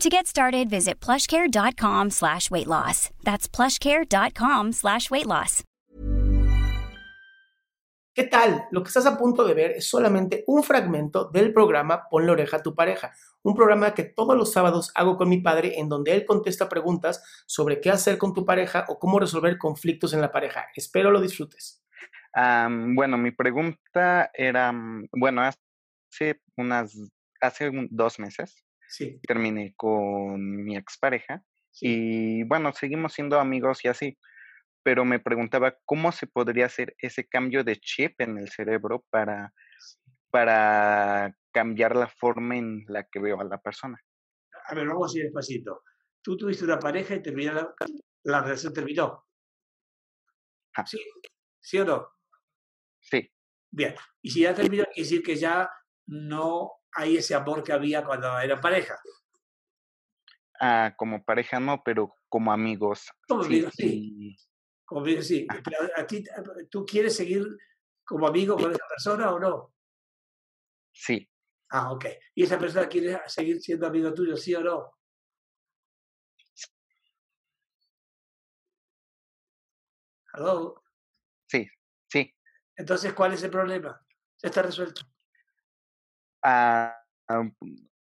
To get started, visit plushcare.com slash weight loss. That's plushcare.com slash weight loss. ¿Qué tal? Lo que estás a punto de ver es solamente un fragmento del programa Pon la oreja a tu pareja, un programa que todos los sábados hago con mi padre en donde él contesta preguntas sobre qué hacer con tu pareja o cómo resolver conflictos en la pareja. Espero lo disfrutes. Um, bueno, mi pregunta era, bueno, hace unas, hace un, dos meses Sí. terminé con mi expareja y bueno, seguimos siendo amigos y así, pero me preguntaba cómo se podría hacer ese cambio de chip en el cerebro para, para cambiar la forma en la que veo a la persona. A ver, vamos a ir despacito. Tú tuviste una pareja y terminó la, la relación terminó. Ah. ¿Sí? ¿Sí o no? Sí, Bien. Y si ya terminó, quiere decir que ya no hay ese amor que había cuando era pareja. ah, como pareja no, pero como amigos. Como sí, amigos, sí. Como bien, sí. Pero a ti, ¿tú quieres seguir como amigo con esa persona o no? sí, Ah, ok. ¿Y esa persona quiere seguir siendo amigo tuyo, sí o no? ¿Aló? sí, sí. Entonces, ¿cuál es el problema? Ya está resuelto. Ah,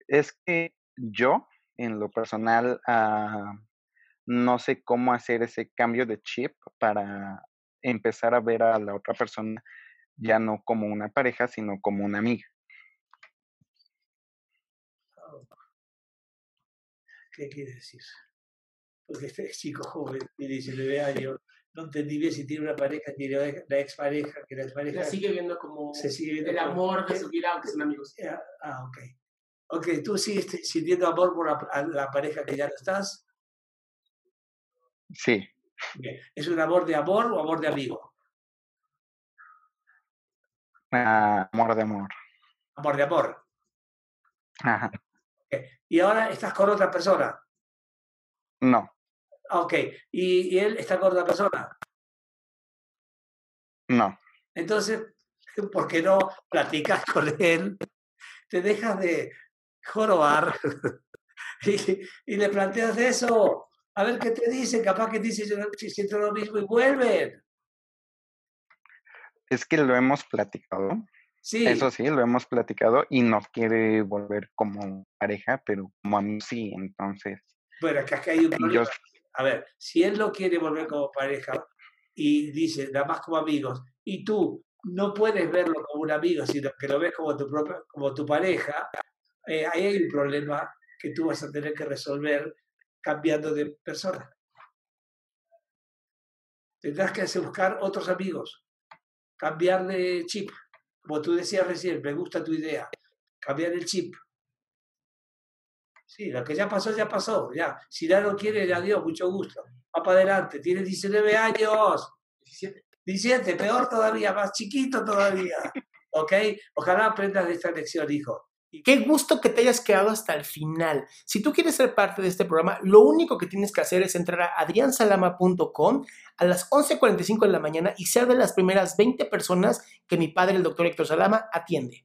es que yo, en lo personal, ah, no sé cómo hacer ese cambio de chip para empezar a ver a la otra persona ya no como una pareja, sino como una amiga. ¿Qué quiere decir? Porque este chico joven tiene 19 años, no entendí bien si tiene una pareja, tiene una la expareja, que la expareja La sigue viendo como se sigue viendo el como- amor de su vida, aunque son amigos. Ah, Ah, ok. Ok, ¿tú sigues sintiendo amor por la, a la pareja que ya no estás? Sí. ¿Es un amor de amor o amor de amigo? ah, amor de amor. Amor de amor. Ajá. Y ahora estás con otra persona. No, Ok. Y, y él está con otra persona. no. Entonces, ¿por qué no platicas con él? Te dejas de jorobar y, y le planteas eso. A ver qué te dice. Capaz que dice, yo siento lo mismo y vuelven. Es que lo hemos platicado. Sí. Eso sí, lo hemos platicado y no quiere volver como pareja, pero como a mí sí, entonces. Bueno, que acá hay un problema. yo, A ver, si él no quiere volver como pareja y dice, nada más como amigos, y tú no puedes verlo como un amigo, sino que lo ves como tu, propia, como tu pareja, eh, ahí hay un problema que tú vas a tener que resolver cambiando de persona. Tendrás que buscar otros amigos, cambiar de chip. Como tú decías recién, me gusta tu idea, cambiar el chip. Sí, lo que ya pasó, ya pasó. Ya. Si ya no quiere, adiós, mucho gusto. Va para adelante. Tiene 19 años. 17. 17, peor todavía, más chiquito todavía. ¿Ok? Ojalá aprendas de esta lección, hijo. Qué gusto que te hayas quedado hasta el final. Si tú quieres ser parte de este programa, lo único que tienes que hacer es entrar a adriansalama.com a las 11.45 de la mañana y ser de las primeras 20 personas que mi padre, el doctor Héctor Salama, atiende.